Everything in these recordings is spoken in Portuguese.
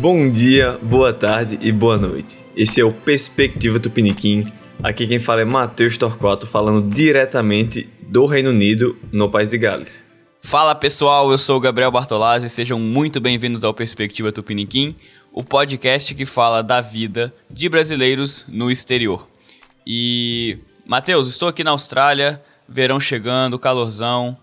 Bom dia, boa tarde e boa noite. Esse é o Perspectiva Tupiniquim. Aqui quem fala é Matheus Torquato, falando diretamente do Reino Unido, no País de Gales. Fala pessoal, eu sou o Gabriel Bartolazzi, sejam muito bem-vindos ao Perspectiva Tupiniquim, o podcast que fala da vida de brasileiros no exterior. E, Matheus, estou aqui na Austrália, verão chegando, calorzão.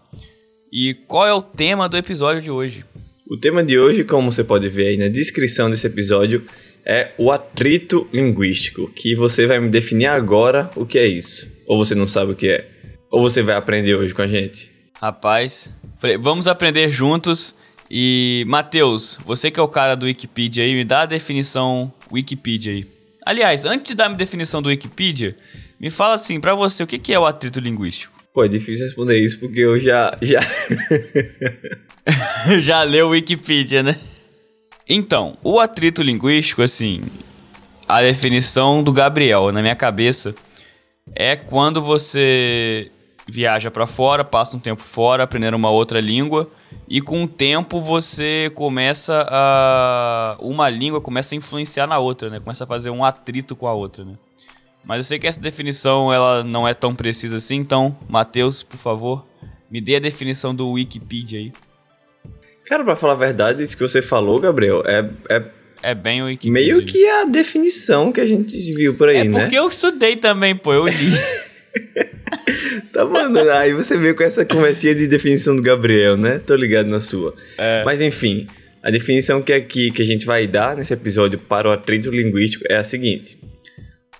E qual é o tema do episódio de hoje? O tema de hoje, como você pode ver aí na descrição desse episódio, é o atrito linguístico, que você vai me definir agora o que é isso. Ou você não sabe o que é. Ou você vai aprender hoje com a gente. Rapaz, vamos aprender juntos. E, Matheus, você que é o cara do Wikipedia aí, me dá a definição Wikipedia aí. Aliás, antes de dar a definição do Wikipedia, me fala assim, para você, o que é o atrito linguístico? Pô, é difícil responder isso porque eu já. Já, já leu Wikipedia, né? Então, o atrito linguístico, assim, a definição do Gabriel na minha cabeça é quando você viaja para fora, passa um tempo fora, aprendendo uma outra língua e com o tempo você começa a uma língua começa a influenciar na outra, né? Começa a fazer um atrito com a outra, né? Mas eu sei que essa definição ela não é tão precisa assim, então, Matheus, por favor, me dê a definição do Wikipedia aí. Cara, pra falar a verdade, isso que você falou, Gabriel, é, é é bem o Wikipedia. Meio que a definição que a gente viu por aí, é né? É porque eu estudei também, pô, eu li. tá bom, aí você veio com essa conversinha de definição do Gabriel, né? Tô ligado na sua. É. Mas enfim, a definição que aqui que a gente vai dar nesse episódio para o atrito linguístico é a seguinte: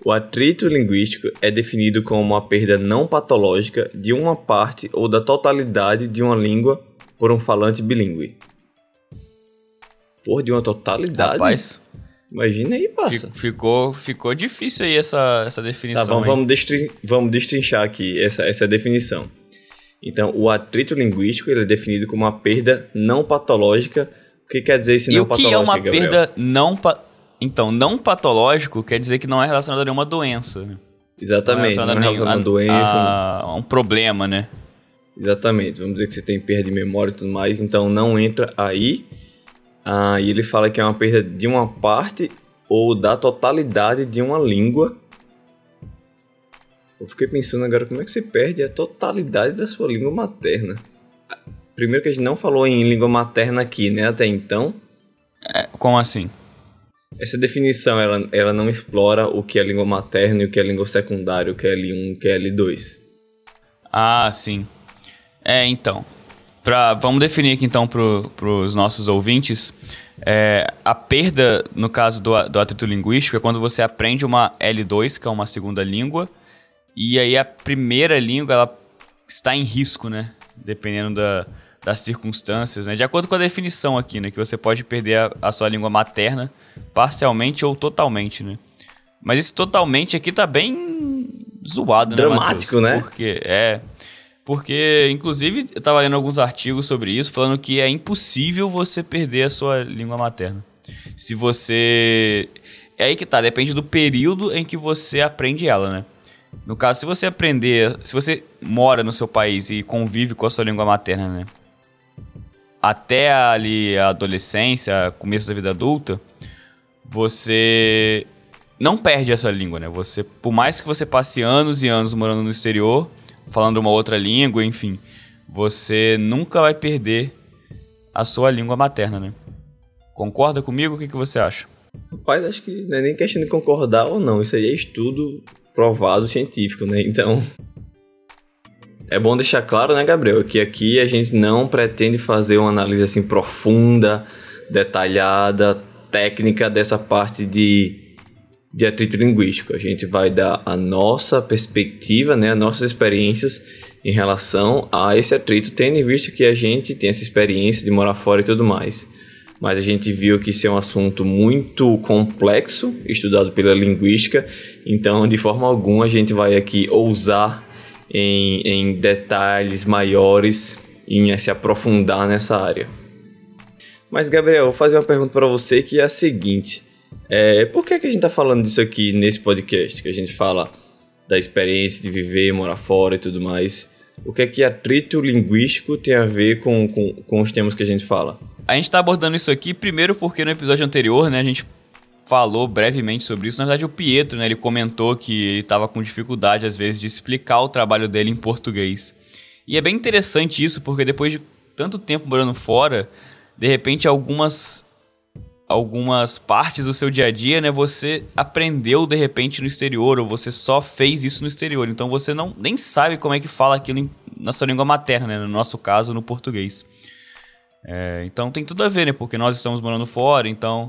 o atrito linguístico é definido como uma perda não patológica de uma parte ou da totalidade de uma língua por um falante bilíngue. Porra, de uma totalidade? Rapaz. Imagina aí, passa. Ficou, ficou difícil aí essa, essa definição. Tá, vamos, vamos, destrin vamos destrinchar aqui essa, essa definição. Então, o atrito linguístico ele é definido como uma perda não patológica. O que quer dizer esse não patológico? E o que é uma Gabriel? perda não patológica? Então, não patológico quer dizer que não é relacionado a nenhuma doença. Né? Exatamente, não é relacionado, não é relacionado a, doença. A, a um problema, né? Exatamente, vamos dizer que você tem perda de memória e tudo mais, então não entra aí. Ah, e ele fala que é uma perda de uma parte ou da totalidade de uma língua. Eu fiquei pensando agora como é que você perde a totalidade da sua língua materna. Primeiro que a gente não falou em língua materna aqui, né, até então. É, como assim? Essa definição, ela, ela não explora o que é língua materna e o que é língua secundária, o que é L1 e o que é L2. Ah, sim. É, então. Pra, vamos definir aqui então para os nossos ouvintes. É, a perda, no caso do, do atrito linguístico, é quando você aprende uma L2, que é uma segunda língua, e aí a primeira língua ela está em risco, né? Dependendo da, das circunstâncias, né? De acordo com a definição aqui, né? Que você pode perder a, a sua língua materna parcialmente ou totalmente, né? Mas esse totalmente aqui tá bem zoado, Dramático, né? Dramático, né? Porque é. Porque, inclusive, eu tava lendo alguns artigos sobre isso, falando que é impossível você perder a sua língua materna. Se você. É aí que tá, depende do período em que você aprende ela, né? No caso, se você aprender. Se você mora no seu país e convive com a sua língua materna, né? Até ali a adolescência, começo da vida adulta, você não perde essa língua, né? Você, por mais que você passe anos e anos morando no exterior, falando uma outra língua, enfim, você nunca vai perder a sua língua materna, né? Concorda comigo? O que, que você acha? Rapaz, acho que não é nem questão de concordar ou não. Isso aí é estudo provado científico, né? Então. É bom deixar claro, né, Gabriel, que aqui a gente não pretende fazer uma análise assim profunda, detalhada, técnica dessa parte de de atrito linguístico. A gente vai dar a nossa perspectiva, né, as nossas experiências em relação a esse atrito, tendo em vista que a gente tem essa experiência de morar fora e tudo mais. Mas a gente viu que isso é um assunto muito complexo, estudado pela linguística, então de forma alguma a gente vai aqui ousar em, em detalhes maiores em se aprofundar nessa área. Mas Gabriel, vou fazer uma pergunta para você que é a seguinte: é, por que, que a gente está falando disso aqui nesse podcast? Que a gente fala da experiência de viver, morar fora e tudo mais. O que é que atrito linguístico tem a ver com, com, com os temas que a gente fala? a gente tá abordando isso aqui primeiro porque no episódio anterior, né, a gente falou brevemente sobre isso. Na verdade, o Pietro, né, ele comentou que ele estava com dificuldade às vezes de explicar o trabalho dele em português. E é bem interessante isso, porque depois de tanto tempo morando fora, de repente algumas algumas partes do seu dia a dia, né, você aprendeu de repente no exterior ou você só fez isso no exterior. Então você não nem sabe como é que fala aquilo em, na sua língua materna, né, no nosso caso, no português. É, então tem tudo a ver, né, porque nós estamos morando fora, então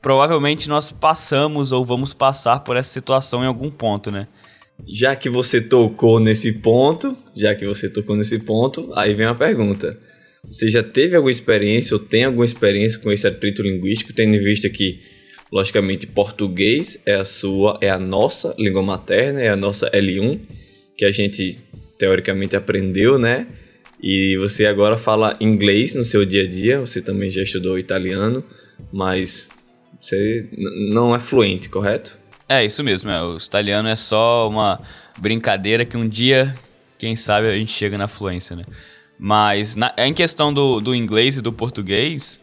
provavelmente nós passamos ou vamos passar por essa situação em algum ponto, né? Já que você tocou nesse ponto, já que você tocou nesse ponto, aí vem a pergunta. Você já teve alguma experiência ou tem alguma experiência com esse atrito linguístico, tendo em vista que, logicamente, português é a sua, é a nossa língua materna, é a nossa L1, que a gente teoricamente aprendeu, né? E você agora fala inglês no seu dia a dia, você também já estudou italiano, mas você não é fluente, correto? É, isso mesmo. É. O italiano é só uma brincadeira que um dia, quem sabe, a gente chega na fluência, né? Mas na, em questão do, do inglês e do português,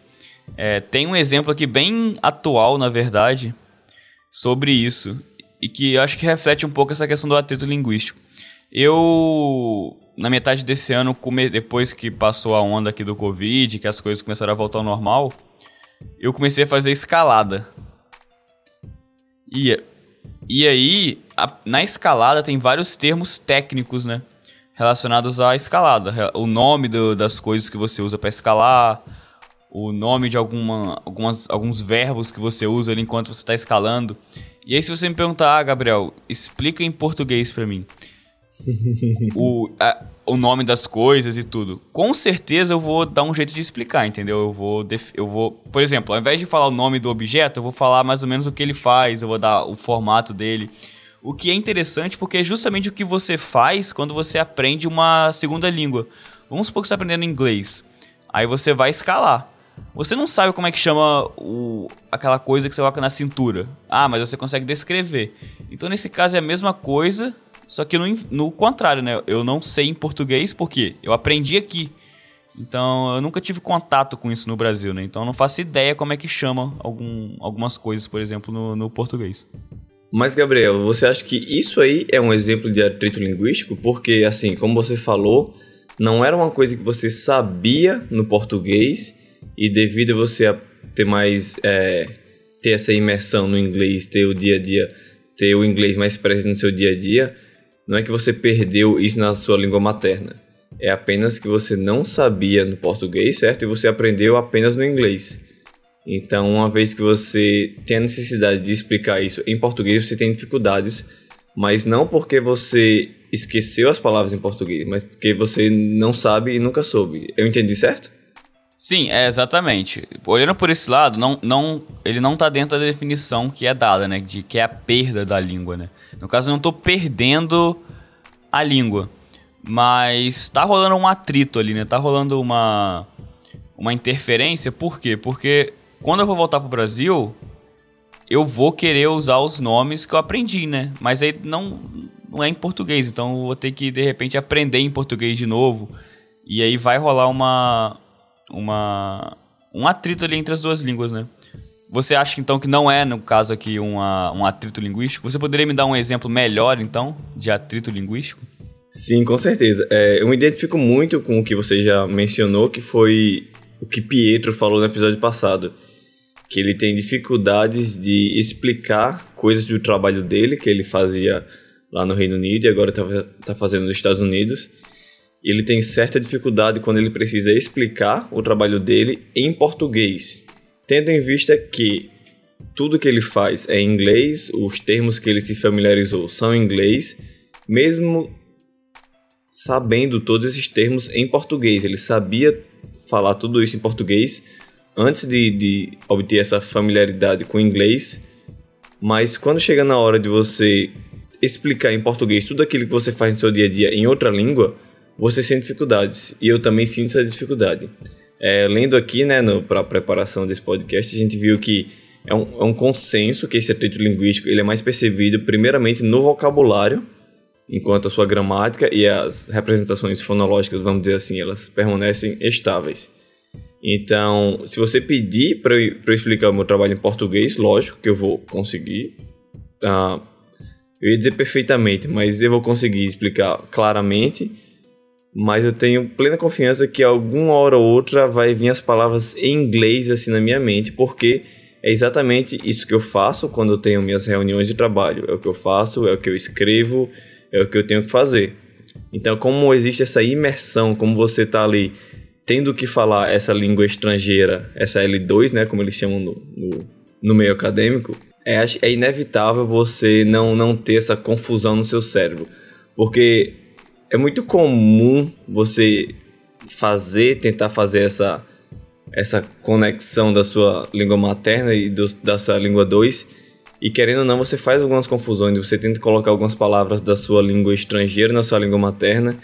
é, tem um exemplo aqui bem atual, na verdade, sobre isso. E que eu acho que reflete um pouco essa questão do atrito linguístico. Eu, na metade desse ano, depois que passou a onda aqui do Covid, que as coisas começaram a voltar ao normal, eu comecei a fazer escalada. E, e aí, a, na escalada tem vários termos técnicos, né? Relacionados à escalada. O nome do, das coisas que você usa para escalar, o nome de alguma, algumas, alguns verbos que você usa ali enquanto você está escalando. E aí, se você me perguntar, ah, Gabriel, explica em português para mim. o, a, o nome das coisas e tudo. Com certeza eu vou dar um jeito de explicar, entendeu? Eu vou, eu vou, por exemplo, ao invés de falar o nome do objeto, eu vou falar mais ou menos o que ele faz, eu vou dar o formato dele. O que é interessante porque é justamente o que você faz quando você aprende uma segunda língua. Vamos supor que você está aprendendo inglês. Aí você vai escalar. Você não sabe como é que chama o, aquela coisa que você coloca na cintura. Ah, mas você consegue descrever. Então, nesse caso, é a mesma coisa, só que no, no contrário, né? Eu não sei em português porque eu aprendi aqui. Então eu nunca tive contato com isso no Brasil, né? Então eu não faço ideia como é que chama algum, algumas coisas, por exemplo, no, no português. Mas, Gabriel, você acha que isso aí é um exemplo de atrito linguístico? Porque, assim, como você falou, não era uma coisa que você sabia no português e devido a você ter mais. É, ter essa imersão no inglês, ter o dia a dia, ter o inglês mais presente no seu dia a dia, não é que você perdeu isso na sua língua materna. É apenas que você não sabia no português, certo? E você aprendeu apenas no inglês. Então, uma vez que você tem a necessidade de explicar isso em português, você tem dificuldades, mas não porque você esqueceu as palavras em português, mas porque você não sabe e nunca soube. Eu entendi certo? Sim, é exatamente. Olhando por esse lado, não, não, ele não está dentro da definição que é dada, né? De que é a perda da língua, né? No caso, eu não estou perdendo a língua. Mas tá rolando um atrito ali, né? Tá rolando uma, uma interferência. Por quê? Porque quando eu vou voltar pro Brasil, eu vou querer usar os nomes que eu aprendi, né? Mas aí não, não é em português. Então eu vou ter que, de repente, aprender em português de novo. E aí vai rolar uma, uma, um atrito ali entre as duas línguas, né? Você acha então que não é, no caso aqui, uma, um atrito linguístico? Você poderia me dar um exemplo melhor, então, de atrito linguístico? Sim, com certeza. É, eu me identifico muito com o que você já mencionou, que foi o que Pietro falou no episódio passado. Que ele tem dificuldades de explicar coisas do trabalho dele, que ele fazia lá no Reino Unido e agora está tá fazendo nos Estados Unidos. Ele tem certa dificuldade quando ele precisa explicar o trabalho dele em português tendo em vista que tudo que ele faz é em inglês, os termos que ele se familiarizou são em inglês, mesmo sabendo todos esses termos em português. Ele sabia falar tudo isso em português antes de, de obter essa familiaridade com o inglês, mas quando chega na hora de você explicar em português tudo aquilo que você faz no seu dia a dia em outra língua, você sente dificuldades. E eu também sinto essa dificuldade. É, lendo aqui, né, para a preparação desse podcast, a gente viu que é um, é um consenso que esse atrito linguístico ele é mais percebido primeiramente no vocabulário, enquanto a sua gramática e as representações fonológicas, vamos dizer assim, elas permanecem estáveis. Então, se você pedir para eu, eu, explicar o meu trabalho em português, lógico que eu vou conseguir. Uh, eu ia dizer perfeitamente, mas eu vou conseguir explicar claramente. Mas eu tenho plena confiança que alguma hora ou outra vai vir as palavras em inglês assim na minha mente, porque é exatamente isso que eu faço quando eu tenho minhas reuniões de trabalho. É o que eu faço, é o que eu escrevo, é o que eu tenho que fazer. Então, como existe essa imersão, como você está ali tendo que falar essa língua estrangeira, essa L2, né, como eles chamam no, no, no meio acadêmico, é, é inevitável você não, não ter essa confusão no seu cérebro. Porque é muito comum você fazer, tentar fazer essa, essa conexão da sua língua materna e do, da sua língua 2. E querendo ou não, você faz algumas confusões, você tenta colocar algumas palavras da sua língua estrangeira na sua língua materna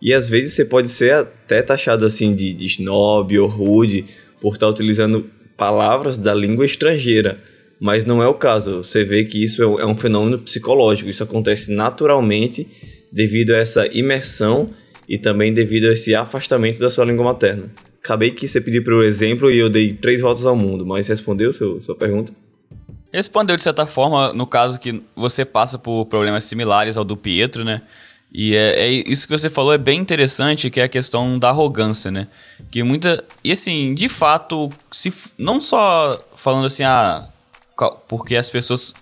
e às vezes você pode ser até taxado assim de, de snob ou rude por estar utilizando palavras da língua estrangeira. Mas não é o caso. Você vê que isso é um é fenômeno psicológico. Isso acontece naturalmente devido a essa imersão e também devido a esse afastamento da sua língua materna. Acabei que você pediu para o exemplo e eu dei três voltas ao mundo, mas respondeu seu, sua pergunta? Respondeu de certa forma, no caso que você passa por problemas similares ao do Pietro, né? E é, é, isso que você falou é bem interessante, que é a questão da arrogância, né? Que muita. E assim, de fato, se não só falando assim, ah, porque as pessoas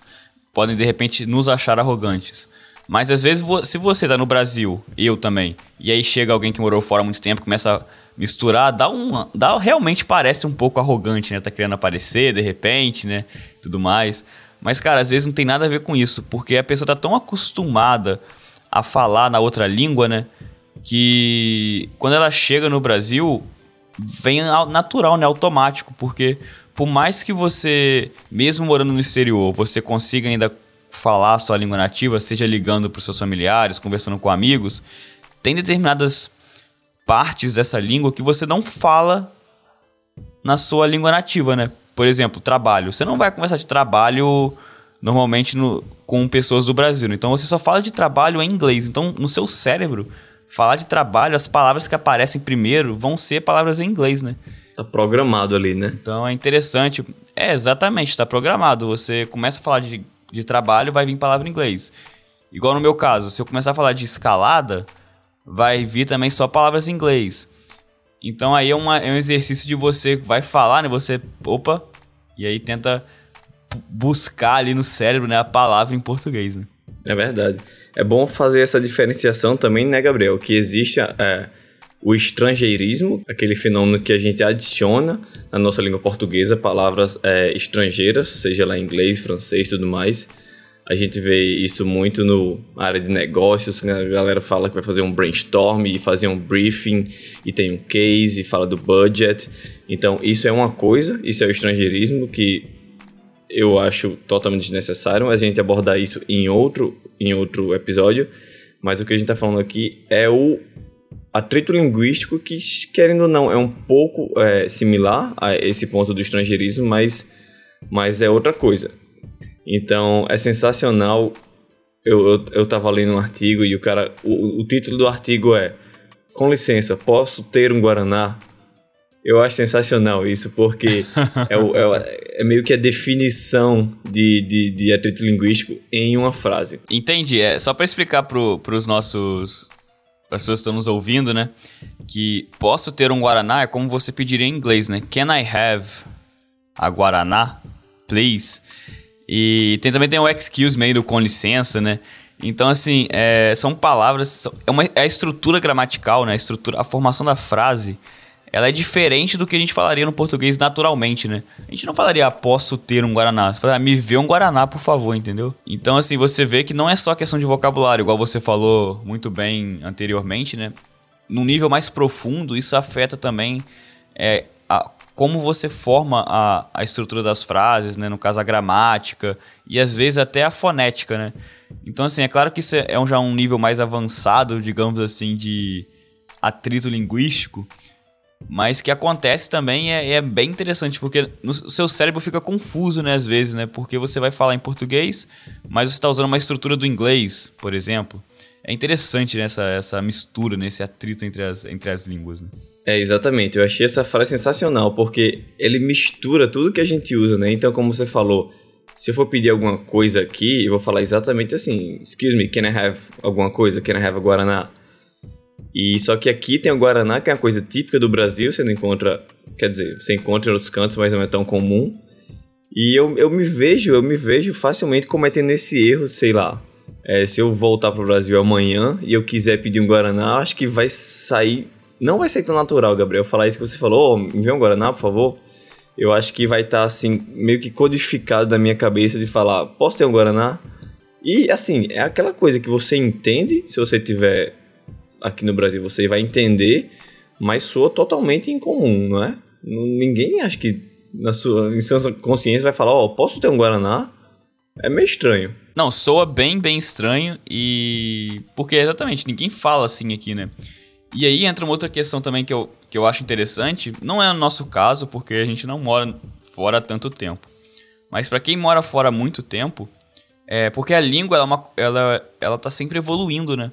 podem de repente nos achar arrogantes. Mas às vezes, se você tá no Brasil, eu também, e aí chega alguém que morou fora há muito tempo, começa a misturar, dá um. Dá, realmente parece um pouco arrogante, né? Tá querendo aparecer de repente, né? Tudo mais. Mas, cara, às vezes não tem nada a ver com isso, porque a pessoa tá tão acostumada a falar na outra língua, né? Que quando ela chega no Brasil, vem natural, né? Automático, porque por mais que você, mesmo morando no exterior, você consiga ainda falar a sua língua nativa, seja ligando para os seus familiares, conversando com amigos, tem determinadas partes dessa língua que você não fala na sua língua nativa, né? Por exemplo, trabalho. Você não vai conversar de trabalho normalmente no, com pessoas do Brasil. Então você só fala de trabalho em inglês. Então no seu cérebro, falar de trabalho, as palavras que aparecem primeiro vão ser palavras em inglês, né? Tá programado ali, né? Então é interessante. É, exatamente, tá programado. Você começa a falar de, de trabalho, vai vir palavra em inglês. Igual no meu caso, se eu começar a falar de escalada, vai vir também só palavras em inglês. Então aí é, uma, é um exercício de você vai falar, né? Você, opa, e aí tenta buscar ali no cérebro né, a palavra em português. Né? É verdade. É bom fazer essa diferenciação também, né, Gabriel? Que existe é, o estrangeirismo, aquele fenômeno que a gente adiciona na nossa língua portuguesa palavras é, estrangeiras, seja lá inglês, francês e tudo mais. A gente vê isso muito no área de negócios, a galera fala que vai fazer um brainstorm e fazer um briefing e tem um case e fala do budget. Então, isso é uma coisa, isso é o estrangeirismo que eu acho totalmente desnecessário a gente abordar isso em outro, em outro episódio. Mas o que a gente está falando aqui é o atrito linguístico que, querendo ou não, é um pouco é, similar a esse ponto do estrangeirismo, mas, mas é outra coisa. Então, é sensacional. Eu, eu, eu tava lendo um artigo e o cara. O, o título do artigo é Com licença, posso ter um Guaraná? Eu acho sensacional isso, porque é, o, é, é, meio que a definição de, de, de atrito linguístico em uma frase. Entendi. É, só para explicar para os nossos. Para as pessoas que estão nos ouvindo, né? Que posso ter um Guaraná é como você pediria em inglês, né? Can I have a Guaraná, please? E tem, também tem o excuse me do com licença, né? Então, assim, é, são palavras. É, uma, é a estrutura gramatical, né? A, estrutura, a formação da frase ela é diferente do que a gente falaria no português naturalmente, né? A gente não falaria, ah, posso ter um Guaraná. Você fala, ah, me vê um Guaraná, por favor, entendeu? Então, assim, você vê que não é só questão de vocabulário, igual você falou muito bem anteriormente, né? Num nível mais profundo, isso afeta também é, a, como você forma a, a estrutura das frases, né? No caso, a gramática e às vezes até a fonética, né? Então, assim, é claro que isso é, é um, já um nível mais avançado, digamos assim, de atrito linguístico, mas que acontece também é, é, bem interessante, porque no, o seu cérebro fica confuso, né, às vezes, né? Porque você vai falar em português, mas você está usando uma estrutura do inglês, por exemplo. É interessante né, essa, essa mistura, né, esse atrito entre as, entre as línguas. Né? É, exatamente. Eu achei essa frase sensacional, porque ele mistura tudo que a gente usa, né? Então, como você falou, se eu for pedir alguma coisa aqui, eu vou falar exatamente assim: Excuse me, can I have alguma coisa? Can I have a Guaraná? E só que aqui tem o Guaraná, que é uma coisa típica do Brasil, você não encontra, quer dizer, você encontra em outros cantos, mas não é tão comum. E eu, eu me vejo, eu me vejo facilmente cometendo esse erro, sei lá. É, se eu voltar pro Brasil amanhã e eu quiser pedir um Guaraná, acho que vai sair. Não vai sair tão natural, Gabriel, falar isso que você falou, oh, me vê um Guaraná, por favor. Eu acho que vai estar, tá, assim, meio que codificado na minha cabeça de falar, posso ter um Guaraná? E, assim, é aquela coisa que você entende, se você tiver aqui no Brasil você vai entender, mas soa totalmente incomum, não é? Ninguém acha que na sua consciência vai falar, ó, oh, posso ter um Guaraná? É meio estranho. Não, soa bem, bem estranho e... Porque exatamente, ninguém fala assim aqui, né? E aí entra uma outra questão também que eu, que eu acho interessante. Não é o nosso caso, porque a gente não mora fora há tanto tempo. Mas para quem mora fora há muito tempo, é porque a língua ela, é ela, ela tá sempre evoluindo, né?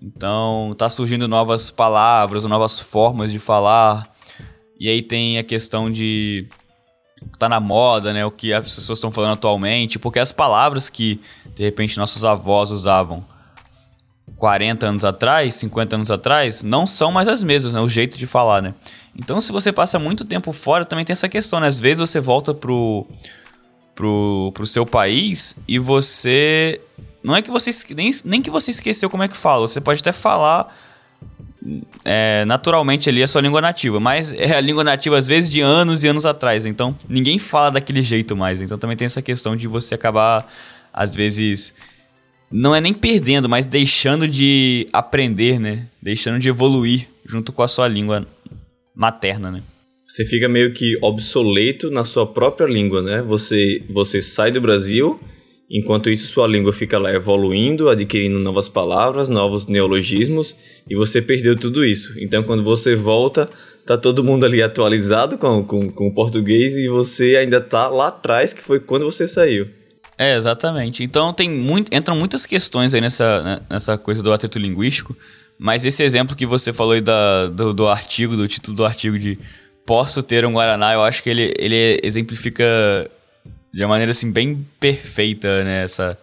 Então, tá surgindo novas palavras, novas formas de falar. E aí tem a questão de tá na moda, né, o que as pessoas estão falando atualmente, porque as palavras que de repente nossos avós usavam 40 anos atrás, 50 anos atrás, não são mais as mesmas, né, o jeito de falar, né? Então, se você passa muito tempo fora, também tem essa questão, né? Às vezes você volta pro pro, pro seu país e você não é que você nem, nem que você esqueceu como é que fala. Você pode até falar é, naturalmente ali a sua língua nativa, mas é a língua nativa às vezes de anos e anos atrás. Então ninguém fala daquele jeito mais. Então também tem essa questão de você acabar às vezes não é nem perdendo, mas deixando de aprender, né? Deixando de evoluir junto com a sua língua materna, né? Você fica meio que obsoleto na sua própria língua, né? Você você sai do Brasil Enquanto isso, sua língua fica lá evoluindo, adquirindo novas palavras, novos neologismos, e você perdeu tudo isso. Então, quando você volta, tá todo mundo ali atualizado com, com, com o português e você ainda tá lá atrás, que foi quando você saiu. É, exatamente. Então, tem muito, entram muitas questões aí nessa, né, nessa coisa do atrito linguístico, mas esse exemplo que você falou aí da, do, do artigo, do título do artigo de Posso ter um Guaraná, eu acho que ele, ele exemplifica de uma maneira assim bem perfeita, né? Essa,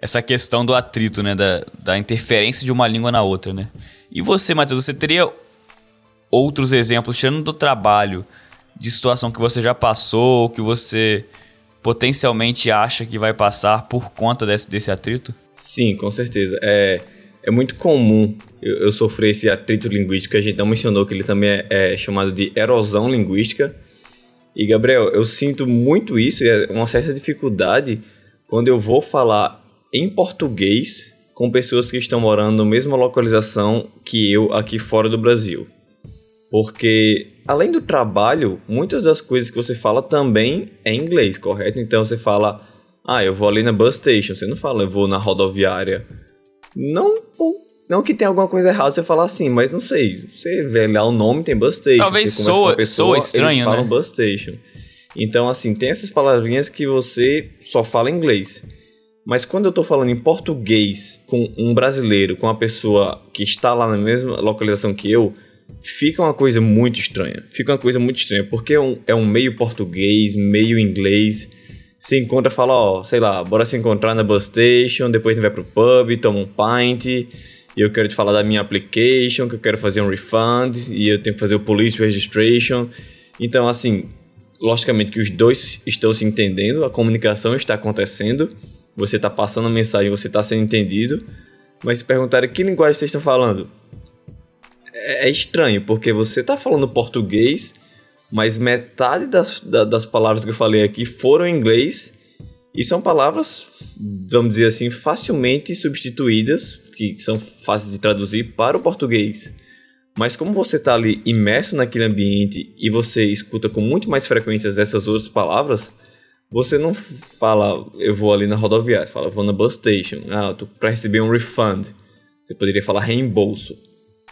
essa questão do atrito, né? Da, da interferência de uma língua na outra, né? E você, Matheus, você teria outros exemplos, tirando do trabalho, de situação que você já passou, que você potencialmente acha que vai passar por conta desse, desse atrito? Sim, com certeza. É, é muito comum eu, eu sofrer esse atrito linguístico, a gente não mencionou que ele também é, é chamado de erosão linguística e Gabriel, eu sinto muito isso e é uma certa dificuldade quando eu vou falar em português com pessoas que estão morando na mesma localização que eu aqui fora do Brasil. Porque além do trabalho, muitas das coisas que você fala também é inglês, correto? Então você fala, ah, eu vou ali na bus station, você não fala, eu vou na rodoviária. Não, não que tenha alguma coisa errada você falar assim, mas não sei. Você vê lá o nome, tem bus station. Talvez soa, pessoa, soa estranho, eles falam né? bus station. Então, assim, tem essas palavrinhas que você só fala inglês. Mas quando eu tô falando em português com um brasileiro, com uma pessoa que está lá na mesma localização que eu, fica uma coisa muito estranha. Fica uma coisa muito estranha, porque é um, é um meio português, meio inglês. Se encontra, fala, ó, sei lá, bora se encontrar na bus station, depois a gente vai pro pub, toma um pint e eu quero te falar da minha application, que eu quero fazer um refund, e eu tenho que fazer o police registration. Então, assim, logicamente que os dois estão se entendendo, a comunicação está acontecendo, você está passando a mensagem, você está sendo entendido, mas se perguntarem que linguagem vocês estão falando, é, é estranho, porque você está falando português, mas metade das, das palavras que eu falei aqui foram em inglês, e são palavras, vamos dizer assim, facilmente substituídas que são fáceis de traduzir para o português. Mas como você está ali imerso naquele ambiente e você escuta com muito mais frequência essas outras palavras, você não fala eu vou ali na rodoviária, fala eu vou na bus station, ah, para receber um refund. Você poderia falar reembolso.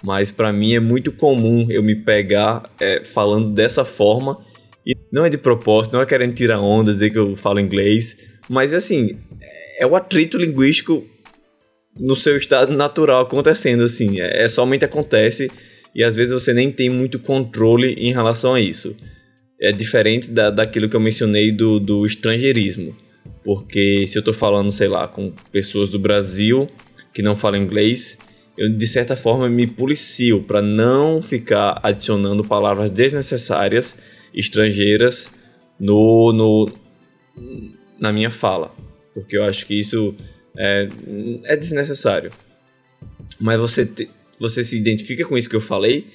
Mas para mim é muito comum eu me pegar é, falando dessa forma e não é de propósito, não é querendo tirar onda, dizer que eu falo inglês, mas assim, é o atrito linguístico no seu estado natural acontecendo, assim. É, é, somente acontece e às vezes você nem tem muito controle em relação a isso. É diferente da, daquilo que eu mencionei do, do estrangeirismo. Porque se eu estou falando, sei lá, com pessoas do Brasil que não falam inglês, eu de certa forma me policio para não ficar adicionando palavras desnecessárias estrangeiras no, no na minha fala, porque eu acho que isso é, é desnecessário. Mas você te, você se identifica com isso que eu falei?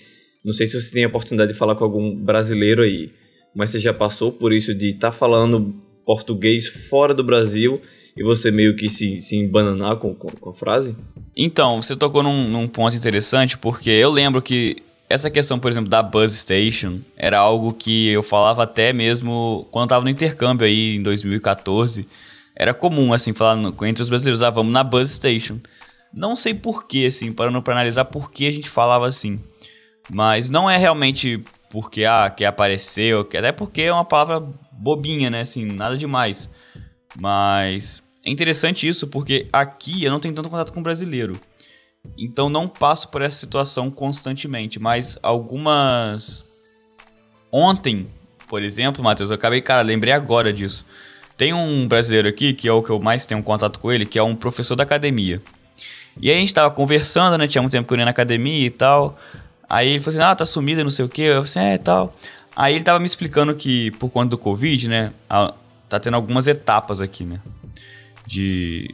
Não sei se você tem a oportunidade de falar com algum brasileiro aí, mas você já passou por isso de estar tá falando português fora do Brasil e você meio que se, se embananar com, com, com a frase? Então, você tocou num, num, ponto interessante, porque eu lembro que essa questão, por exemplo, da Buzz Station era algo que eu falava até mesmo quando eu tava no intercâmbio aí em 2014. Era comum, assim, falar no, entre os brasileiros, ah, vamos na Buzz Station. Não sei porquê, assim, parando pra analisar por que a gente falava assim. Mas não é realmente porque, ah, quer aparecer, ou quer, até porque é uma palavra bobinha, né, assim, nada demais. Mas é interessante isso porque aqui eu não tenho tanto contato com brasileiro. Então não passo por essa situação constantemente, mas algumas. Ontem, por exemplo, Matheus, eu acabei, cara, lembrei agora disso. Tem um brasileiro aqui, que é o que eu mais tenho contato com ele, que é um professor da academia. E aí a gente tava conversando, né? Tinha muito tempo que eu ia na academia e tal. Aí ele falou assim: ah, tá sumida, não sei o quê. Eu falei assim: é, tal. Aí ele tava me explicando que por conta do Covid, né? Tá tendo algumas etapas aqui, né? De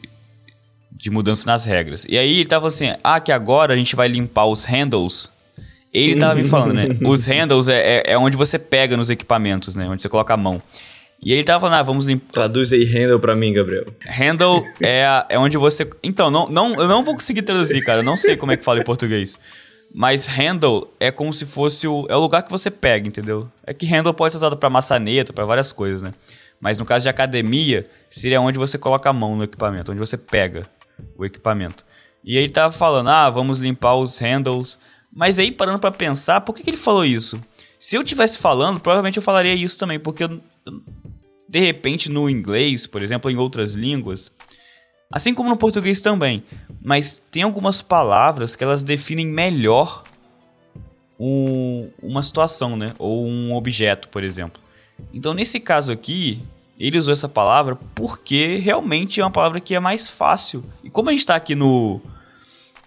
de mudança nas regras. E aí ele tava assim, ah, que agora a gente vai limpar os handles. Ele tava me falando, né? Os handles é, é, é, onde você pega nos equipamentos, né? Onde você coloca a mão. E ele tava falando, ah, vamos limpar. Traduz aí handle pra mim, Gabriel. Handle é, é onde você. Então, não, não, eu não vou conseguir traduzir, cara. Eu não sei como é que fala em português. Mas handle é como se fosse o. É o lugar que você pega, entendeu? É que handle pode ser usado pra maçaneta, para várias coisas, né? Mas no caso de academia, seria onde você coloca a mão no equipamento, onde você pega o equipamento. E aí ele tava falando, ah, vamos limpar os handles. Mas aí, parando para pensar, por que, que ele falou isso? Se eu tivesse falando, provavelmente eu falaria isso também, porque eu, de repente no inglês, por exemplo, em outras línguas, assim como no português também, mas tem algumas palavras que elas definem melhor um, uma situação, né? Ou um objeto, por exemplo. Então, nesse caso aqui, ele usou essa palavra porque realmente é uma palavra que é mais fácil. E como a gente está aqui no.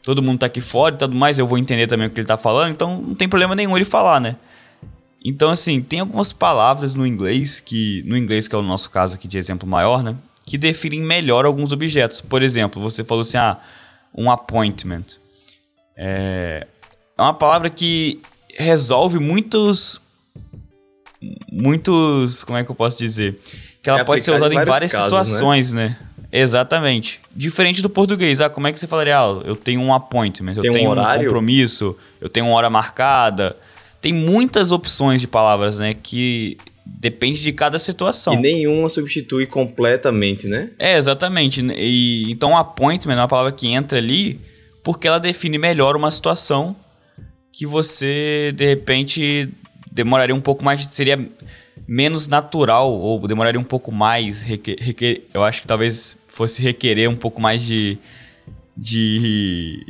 Todo mundo está aqui fora e tudo mais, eu vou entender também o que ele está falando, então não tem problema nenhum ele falar, né? Então, assim, tem algumas palavras no inglês, que no inglês, que é o nosso caso aqui de exemplo maior, né? Que definem melhor alguns objetos. Por exemplo, você falou assim, ah, um appointment. É, é uma palavra que resolve muitos. Muitos. Como é que eu posso dizer? que ela é pode ser usada em várias casos, né? situações, né? né? Exatamente. Diferente do português. Ah, como é que você falaria? Ah, eu tenho um appointment, eu tenho um, um compromisso, eu tenho uma hora marcada. Tem muitas opções de palavras, né? Que depende de cada situação. E nenhuma substitui completamente, né? É, exatamente. E, então, appointment é uma palavra que entra ali porque ela define melhor uma situação que você, de repente, demoraria um pouco mais. Seria menos natural, ou demoraria um pouco mais. Requer, requer, eu acho que talvez fosse requerer um pouco mais de, de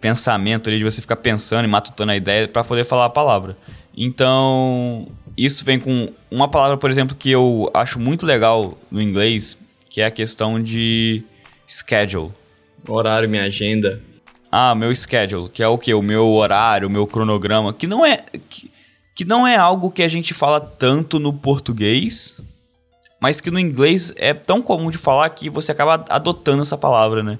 pensamento ali, de você ficar pensando e matutando a ideia para poder falar a palavra. Então, isso vem com uma palavra, por exemplo, que eu acho muito legal no inglês, que é a questão de schedule. Horário, minha agenda. Ah, meu schedule, que é o que? O meu horário, o meu cronograma, que não é. Que, que não é algo que a gente fala tanto no português, mas que no inglês é tão comum de falar que você acaba adotando essa palavra, né?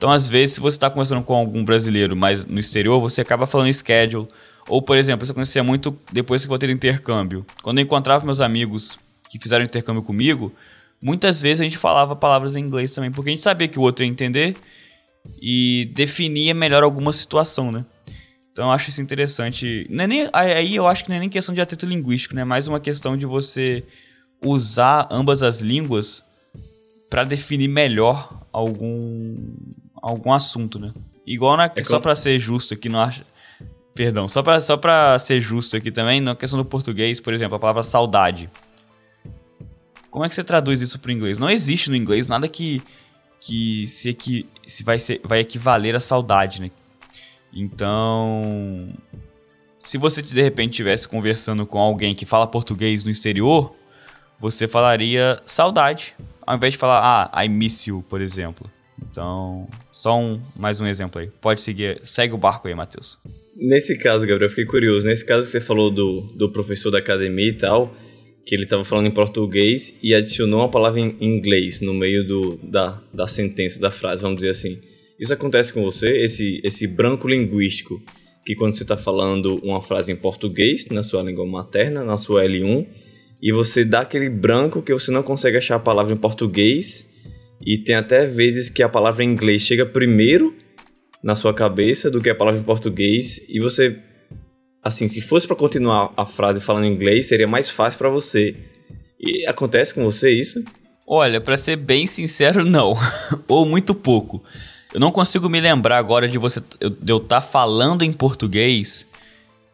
Então, às vezes, se você está conversando com algum brasileiro, mas no exterior, você acaba falando schedule. Ou, por exemplo, isso acontecia muito depois que eu ter intercâmbio. Quando eu encontrava meus amigos que fizeram intercâmbio comigo, muitas vezes a gente falava palavras em inglês também, porque a gente sabia que o outro ia entender e definia melhor alguma situação, né? Então eu acho isso interessante. É nem, aí eu acho que não é nem questão de atrito linguístico, né? É mais uma questão de você usar ambas as línguas para definir melhor algum algum assunto, né? Igual na, é só para ser justo aqui, não acho. Perdão, só para só para ser justo aqui também, na questão do português, por exemplo, a palavra saudade. Como é que você traduz isso para o inglês? Não existe no inglês nada que que se, se vai, ser, vai equivaler a saudade, né? Então, se você de repente estivesse conversando com alguém que fala português no exterior, você falaria saudade, ao invés de falar ah, I miss you, por exemplo. Então, só um, mais um exemplo aí. Pode seguir, segue o barco aí, Matheus. Nesse caso, Gabriel, eu fiquei curioso. Nesse caso que você falou do, do professor da academia e tal, que ele estava falando em português e adicionou uma palavra em inglês no meio do, da, da sentença, da frase, vamos dizer assim. Isso acontece com você, esse, esse branco linguístico, que quando você está falando uma frase em português, na sua língua materna, na sua L1, e você dá aquele branco que você não consegue achar a palavra em português, e tem até vezes que a palavra em inglês chega primeiro na sua cabeça do que a palavra em português, e você, assim, se fosse para continuar a frase falando em inglês, seria mais fácil para você. E acontece com você isso? Olha, para ser bem sincero, não. Ou muito pouco. Eu não consigo me lembrar agora de você de eu estar tá falando em português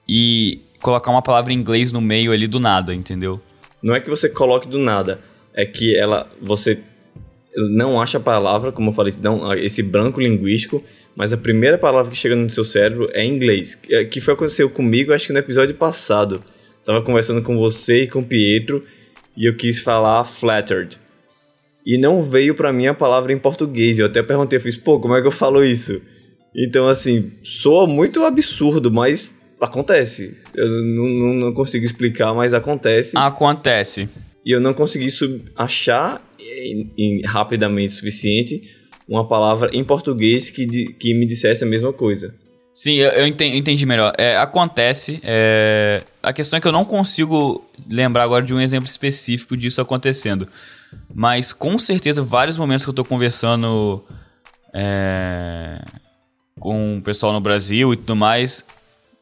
e colocar uma palavra em inglês no meio ali do nada, entendeu? Não é que você coloque do nada, é que ela você não acha a palavra, como eu falei, não, esse branco linguístico, mas a primeira palavra que chega no seu cérebro é inglês. Que foi o que aconteceu comigo, acho que no episódio passado. Tava conversando com você e com o Pietro e eu quis falar flattered e não veio para mim a palavra em português. Eu até perguntei, eu fiz, pô, como é que eu falo isso? Então, assim, soa muito absurdo, mas acontece. Eu não, não consigo explicar, mas acontece. Acontece. E eu não consegui achar em, em, rapidamente o suficiente uma palavra em português que, que me dissesse a mesma coisa. Sim, eu, eu entendi, melhor. É, acontece. É, a questão é que eu não consigo lembrar agora de um exemplo específico disso acontecendo. Mas com certeza, vários momentos que eu tô conversando é, com o pessoal no Brasil e tudo mais,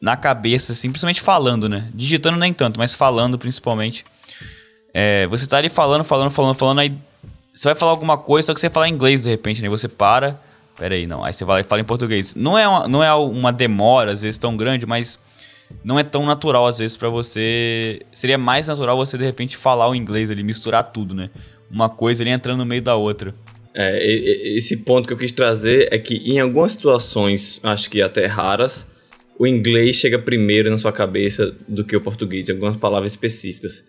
na cabeça, assim, principalmente falando, né? Digitando nem tanto, mas falando principalmente. É, você tá ali falando, falando, falando, falando, aí você vai falar alguma coisa, só que você fala inglês de repente, né? Você para. Pera aí, não. Aí você vai e fala em português. Não é, uma, não é uma demora, às vezes, tão grande, mas não é tão natural, às vezes, para você. Seria mais natural você, de repente, falar o inglês ali, misturar tudo, né? uma coisa ali entrando no meio da outra. É, esse ponto que eu quis trazer é que em algumas situações, acho que até raras, o inglês chega primeiro na sua cabeça do que o português, algumas palavras específicas.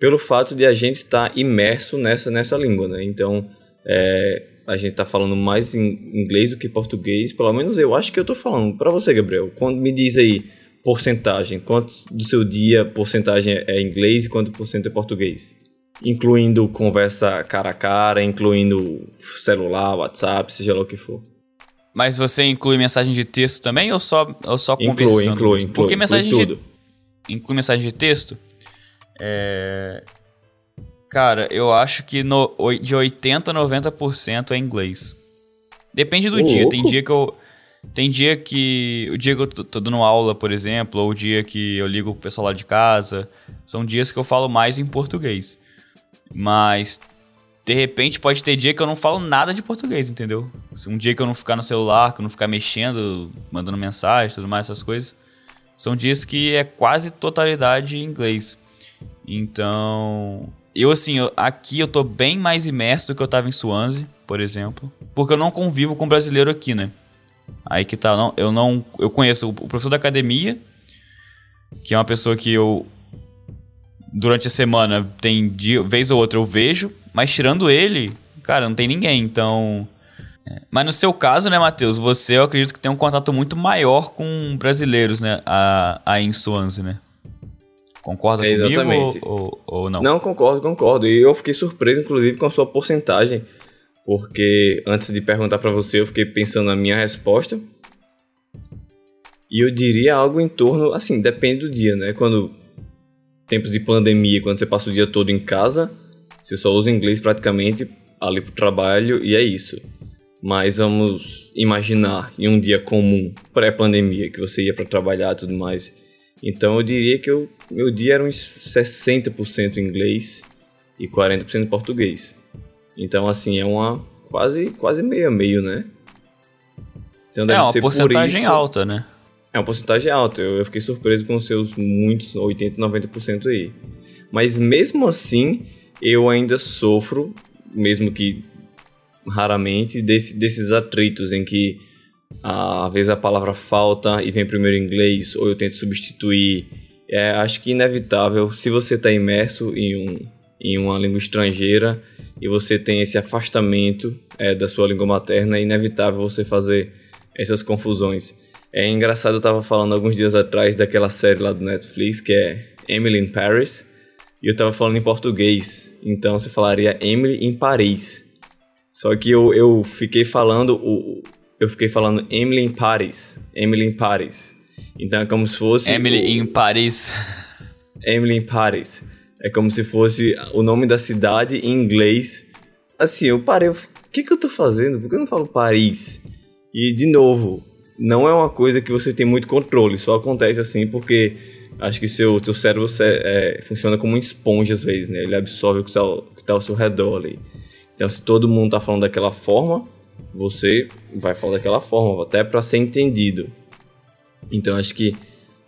Pelo fato de a gente estar tá imerso nessa, nessa língua, né? Então, é, a gente está falando mais em inglês do que português, pelo menos eu acho que eu estou falando. Para você, Gabriel, quando me diz aí porcentagem, quanto do seu dia porcentagem é inglês e quanto por cento é português? incluindo conversa cara a cara, incluindo celular, WhatsApp, seja lá o que for. Mas você inclui mensagem de texto também ou só, ou só inclui, conversando? Inclui, inclui. Porque mensagem inclui de... Inclui mensagem de texto? É... Cara, eu acho que no, de 80% a 90% é inglês. Depende do Ô, dia. Tem dia que eu... Tem dia que. O dia que eu tô dando aula, por exemplo, ou o dia que eu ligo pro pessoal lá de casa. São dias que eu falo mais em português. Mas de repente pode ter dia que eu não falo nada de português, entendeu? Um dia que eu não ficar no celular, que eu não ficar mexendo, mandando mensagem, tudo mais essas coisas. São dias que é quase totalidade em inglês. Então, eu assim, eu, aqui eu tô bem mais imerso do que eu tava em Swansea, por exemplo, porque eu não convivo com brasileiro aqui, né? Aí que tá, não, eu não, eu conheço o professor da academia, que é uma pessoa que eu durante a semana tem dia, vez ou outra eu vejo, mas tirando ele, cara, não tem ninguém, então. É. Mas no seu caso, né, Matheus, você eu acredito que tem um contato muito maior com brasileiros, né, aí em Swansea, né? Concorda é, comigo exatamente. Ou, ou, ou não? Não, concordo, concordo. E eu fiquei surpreso, inclusive, com a sua porcentagem, porque antes de perguntar para você, eu fiquei pensando na minha resposta. E eu diria algo em torno, assim, depende do dia, né? Quando tempos de pandemia, quando você passa o dia todo em casa, você só usa inglês praticamente ali pro trabalho e é isso. Mas vamos imaginar em um dia comum, pré-pandemia, que você ia para trabalhar e tudo mais. Então eu diria que eu, meu dia era uns 60% inglês e 40% português. Então assim, é uma quase quase meio a meio, né? Então deve é uma porcentagem isso, alta, né? É uma porcentagem alta. Eu, fiquei surpreso com seus muitos 80, 90% aí. Mas mesmo assim, eu ainda sofro, mesmo que raramente, desse, desses atritos em que às vezes a palavra falta e vem primeiro em inglês, ou eu tento substituir. É, acho que inevitável, se você está imerso em, um, em uma língua estrangeira e você tem esse afastamento é, da sua língua materna, é inevitável você fazer essas confusões. É engraçado, eu estava falando alguns dias atrás daquela série lá do Netflix que é Emily in Paris, e eu estava falando em português, então você falaria Emily em Paris. Só que eu, eu fiquei falando o, eu fiquei falando Emily in Paris, Emily in Paris. Então é como se fosse Emily o, em Paris. Emily in Paris. É como se fosse o nome da cidade em inglês. Assim, eu parei, o que que eu tô fazendo? Por que eu não falo Paris? E de novo, não é uma coisa que você tem muito controle, só acontece assim porque acho que seu, seu cérebro é, funciona como uma esponja às vezes, né? Ele absorve o que está tá ao seu redor ali. Então, se todo mundo tá falando daquela forma, você vai falar daquela forma, até para ser entendido. Então, acho que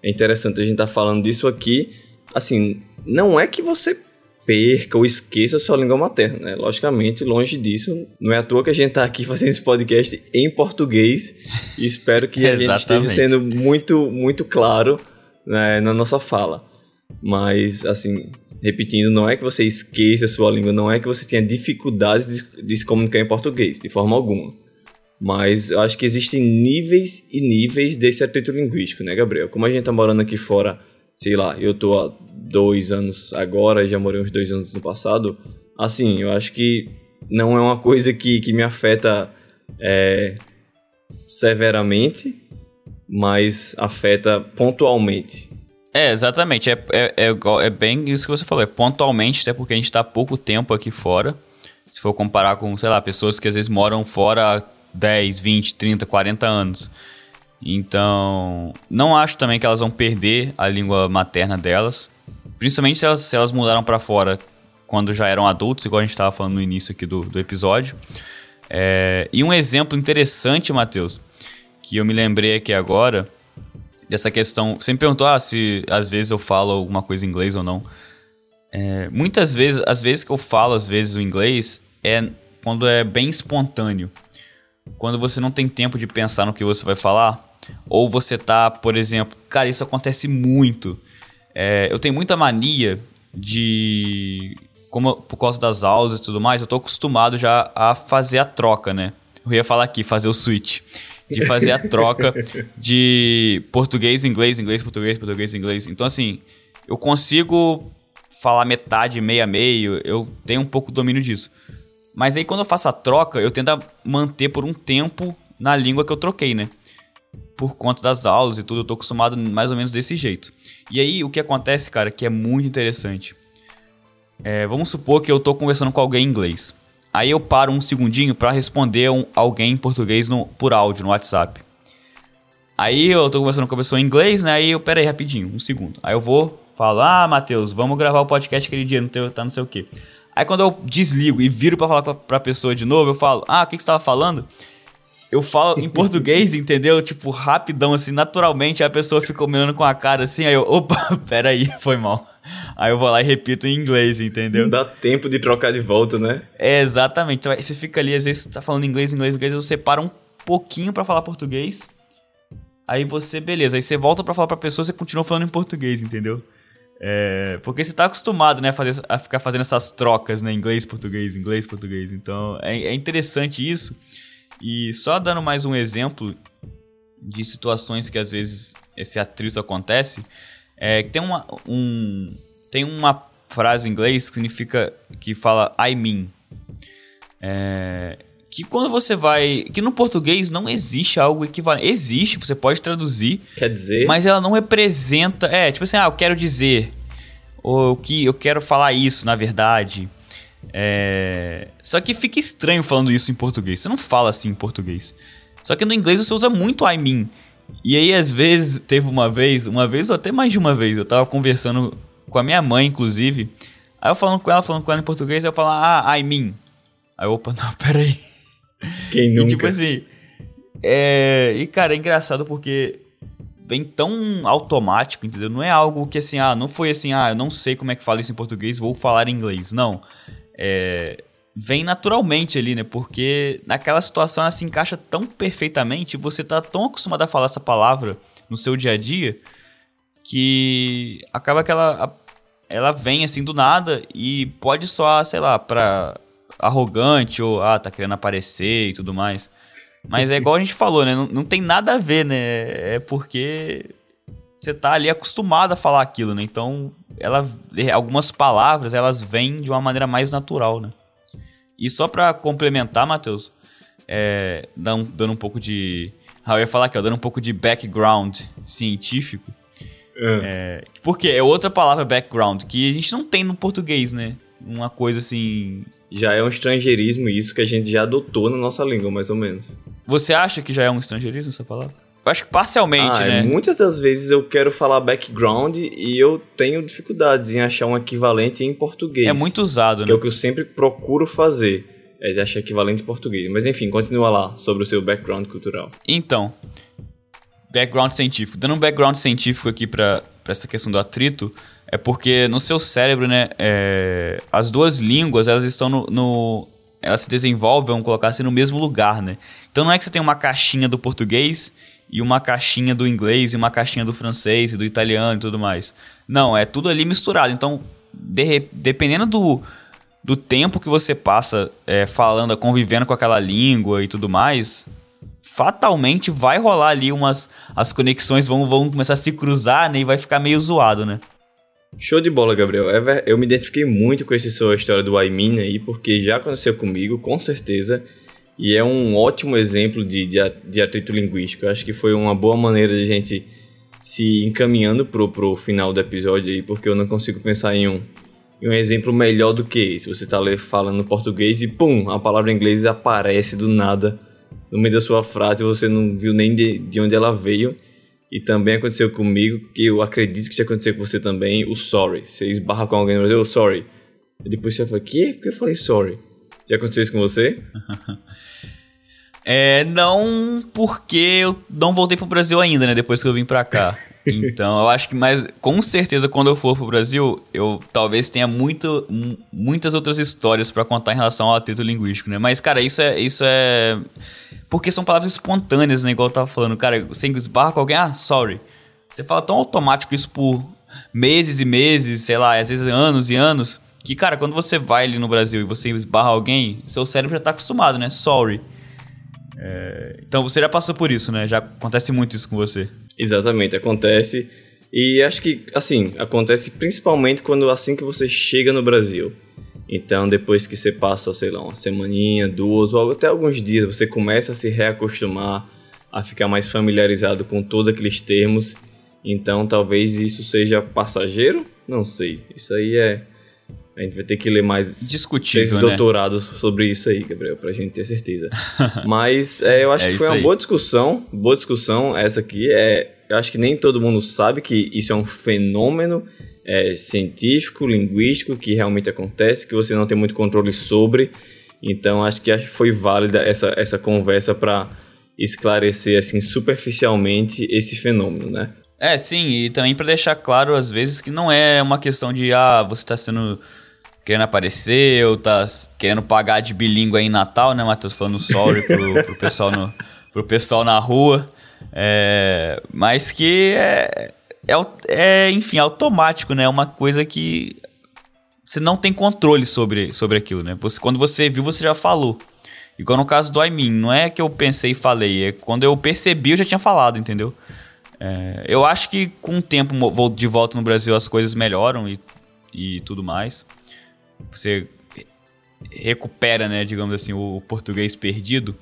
é interessante a gente estar tá falando disso aqui. Assim, não é que você perca ou esqueça a sua língua materna, né? Logicamente, longe disso. Não é à toa que a gente está aqui fazendo esse podcast em português e espero que a gente esteja sendo muito, muito claro né, na nossa fala. Mas, assim, repetindo, não é que você esqueça a sua língua, não é que você tenha dificuldades de, de se comunicar em português, de forma alguma. Mas eu acho que existem níveis e níveis desse atrito linguístico, né, Gabriel? Como a gente tá morando aqui fora, sei lá, eu tô há dois anos agora, já morei uns dois anos no passado, assim, eu acho que não é uma coisa que, que me afeta é, severamente, mas afeta pontualmente. É, exatamente. É, é, é, é, bem isso que você falou. É pontualmente, até porque a gente está pouco tempo aqui fora. Se for comparar com, sei lá, pessoas que às vezes moram fora há 10, 20, 30, 40 anos. Então, não acho também que elas vão perder a língua materna delas. Principalmente se elas, se elas mudaram para fora quando já eram adultos, igual a gente estava falando no início aqui do, do episódio. É, e um exemplo interessante, Matheus, que eu me lembrei aqui agora, dessa questão. Me perguntou ah, se às vezes eu falo alguma coisa em inglês ou não. É, muitas vezes, às vezes que eu falo, às vezes, o inglês é quando é bem espontâneo. Quando você não tem tempo de pensar no que você vai falar. Ou você tá, por exemplo, cara, isso acontece muito. É, eu tenho muita mania de. Como por causa das aulas e tudo mais, eu tô acostumado já a fazer a troca, né? Eu ia falar aqui, fazer o switch de fazer a troca de português, inglês, inglês, português, português, inglês. Então, assim, eu consigo falar metade, meia, meio, eu tenho um pouco domínio disso. Mas aí, quando eu faço a troca, eu tento manter por um tempo na língua que eu troquei, né? Por conta das aulas e tudo, eu tô acostumado mais ou menos desse jeito. E aí, o que acontece, cara, que é muito interessante. É, vamos supor que eu tô conversando com alguém em inglês. Aí eu paro um segundinho para responder um, alguém em português no, por áudio no WhatsApp. Aí eu tô conversando com a pessoa em inglês, né? Aí eu, pera aí, rapidinho, um segundo. Aí eu vou, falo, ah, Matheus, vamos gravar o podcast aquele dia, não teu, tá não sei o quê. Aí quando eu desligo e viro para falar pra, pra pessoa de novo, eu falo, ah, o que, que você tava falando? Eu falo em português, entendeu? Tipo, rapidão, assim, naturalmente, a pessoa fica olhando com a cara assim, aí eu, opa, pera aí, foi mal. Aí eu vou lá e repito em inglês, entendeu? Não dá tempo de trocar de volta, né? É, exatamente. Você fica ali, às vezes, tá falando inglês, inglês, inglês, você para um pouquinho para falar português. Aí você, beleza, aí você volta para falar pra pessoa, você continua falando em português, entendeu? É, porque você tá acostumado, né, a, fazer, a ficar fazendo essas trocas, né, inglês, português, inglês, português. Então, é, é interessante isso. E só dando mais um exemplo de situações que às vezes esse atrito acontece, é, tem uma, um, tem uma frase em inglês que significa que fala I mean. É, que quando você vai. Que no português não existe algo equivalente. Existe, você pode traduzir. Quer dizer. Mas ela não representa. É, tipo assim, ah, eu quero dizer. Ou que eu quero falar isso, na verdade. É, só que fica estranho falando isso em português. Você não fala assim em português. Só que no inglês você usa muito I mean. E aí, às vezes, teve uma vez, uma vez ou até mais de uma vez, eu tava conversando com a minha mãe, inclusive. Aí eu falando com ela, falando com ela em português, eu falo, ah, I mean. Aí eu, opa, não, peraí. Quem nunca? E tipo assim. É... E cara, é engraçado porque vem tão automático, entendeu? Não é algo que assim, ah, não foi assim, ah, eu não sei como é que fala isso em português, vou falar em inglês. Não. É... vem naturalmente ali, né? Porque naquela situação ela se encaixa tão perfeitamente, você tá tão acostumado a falar essa palavra no seu dia a dia, que acaba que ela, ela vem assim do nada e pode soar, sei lá, pra arrogante ou, ah, tá querendo aparecer e tudo mais. Mas é igual a gente falou, né? Não, não tem nada a ver, né? É porque você tá ali acostumado a falar aquilo, né? Então, ela, algumas palavras, elas vêm de uma maneira mais natural, né? E só pra complementar, Matheus, é, dando, dando um pouco de... Ah, eu ia falar aqui, ó, dando um pouco de background científico. É. É, porque é outra palavra background que a gente não tem no português, né? Uma coisa assim. Já é um estrangeirismo isso que a gente já adotou na nossa língua, mais ou menos. Você acha que já é um estrangeirismo essa palavra? Eu acho que parcialmente, ah, né? Muitas das vezes eu quero falar background e eu tenho dificuldades em achar um equivalente em português. É muito usado, que né? é o que eu sempre procuro fazer. É achar equivalente em português. Mas enfim, continua lá sobre o seu background cultural. Então, background científico. Dando um background científico aqui para essa questão do atrito, é porque no seu cérebro, né, é, as duas línguas, elas estão no, no, Elas se desenvolvem, vamos colocar assim, no mesmo lugar, né? Então não é que você tem uma caixinha do português e uma caixinha do inglês e uma caixinha do francês e do italiano e tudo mais. Não, é tudo ali misturado. Então, de, dependendo do, do tempo que você passa é, falando, convivendo com aquela língua e tudo mais, fatalmente vai rolar ali umas. As conexões vão, vão começar a se cruzar, né? E vai ficar meio zoado, né? Show de bola, Gabriel. É eu me identifiquei muito com essa sua história do I aí, porque já aconteceu comigo, com certeza. E é um ótimo exemplo de, de, atrito linguístico. Eu acho que foi uma boa maneira de gente se encaminhando pro, pro final do episódio aí, porque eu não consigo pensar em um, em um exemplo melhor do que esse. Você tá falando português e pum, a palavra em inglês aparece do nada no meio da sua frase, você não viu nem de, de onde ela veio. E também aconteceu comigo, que eu acredito que já aconteceu com você também, o sorry. Você esbarra com alguém no Brasil, sorry. E depois você fala, que? Por que eu falei sorry? Já aconteceu isso com você? É, não porque eu não voltei pro Brasil ainda, né? Depois que eu vim pra cá. Então, eu acho que, mas com certeza, quando eu for pro Brasil, eu talvez tenha muito, muitas outras histórias para contar em relação ao atrito linguístico, né? Mas, cara, isso é. Isso é. Porque são palavras espontâneas, né? Igual eu tava falando. Cara, você esbarra com alguém, ah, sorry. Você fala tão automático isso por meses e meses, sei lá, às vezes anos e anos, que, cara, quando você vai ali no Brasil e você esbarra alguém, seu cérebro já tá acostumado, né? Sorry. É, então você já passou por isso, né? Já acontece muito isso com você. Exatamente, acontece. E acho que, assim, acontece principalmente quando assim que você chega no Brasil. Então, depois que você passa, sei lá, uma semaninha, duas ou até alguns dias, você começa a se reacostumar, a ficar mais familiarizado com todos aqueles termos. Então, talvez isso seja passageiro? Não sei. Isso aí é a gente vai ter que ler mais Discutível, né? doutorados sobre isso aí, Gabriel, pra gente ter certeza. Mas é, eu acho é que foi uma aí. boa discussão. Boa discussão essa aqui. É, eu acho que nem todo mundo sabe que isso é um fenômeno é, científico, linguístico, que realmente acontece, que você não tem muito controle sobre. Então acho que foi válida essa, essa conversa para esclarecer assim superficialmente esse fenômeno, né? É, sim, e também para deixar claro às vezes que não é uma questão de ah, você está sendo querendo aparecer ou tá querendo pagar de bilíngue aí em Natal, né, Matheus? Falando sorry pro, pro, pessoal, no, pro pessoal na rua. É, mas que é, é, é, enfim, automático, né? É uma coisa que você não tem controle sobre, sobre aquilo, né? Você, quando você viu, você já falou. Igual no caso do I mean, não é que eu pensei e falei, é quando eu percebi, eu já tinha falado, entendeu? É, eu acho que com o tempo de volta no Brasil as coisas melhoram e, e tudo mais você recupera, né, digamos assim, o português perdido.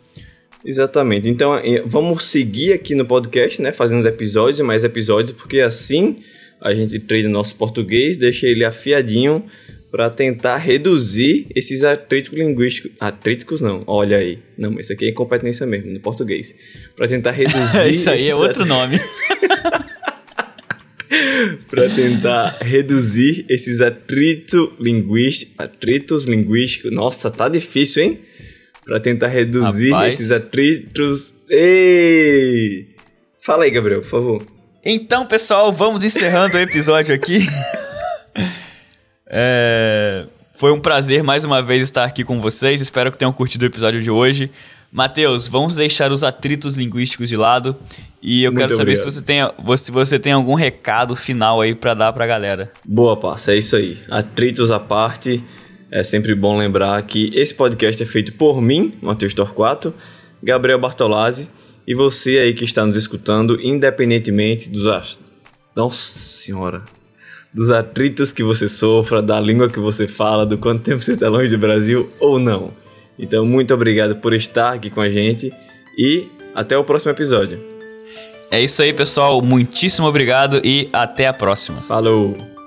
Exatamente. Então, vamos seguir aqui no podcast, né, fazendo episódios e mais episódios, porque assim a gente treina nosso português, deixa ele afiadinho para tentar reduzir esses atritos linguísticos. Atríticos não, olha aí. Não, isso aqui é incompetência mesmo, no português. Para tentar reduzir. isso aí é outro nome. para tentar reduzir esses atritos linguísticos, atritos linguísticos. Nossa, tá difícil, hein? Para tentar reduzir Rapaz. esses atritos. Ei! Fala aí, Gabriel, por favor. Então, pessoal, vamos encerrando o episódio aqui. é... Foi um prazer mais uma vez estar aqui com vocês. Espero que tenham curtido o episódio de hoje. Matheus, vamos deixar os atritos linguísticos de lado e eu Muito quero saber se você, tem, se você tem algum recado final aí para dar pra galera. Boa, parça, é isso aí. Atritos à parte, é sempre bom lembrar que esse podcast é feito por mim, Matheus Torquato, Gabriel Bartolazzi e você aí que está nos escutando, independentemente dos. Nossa Senhora! Dos atritos que você sofra, da língua que você fala, do quanto tempo você está longe do Brasil ou não. Então, muito obrigado por estar aqui com a gente e até o próximo episódio. É isso aí, pessoal. Muitíssimo obrigado e até a próxima. Falou!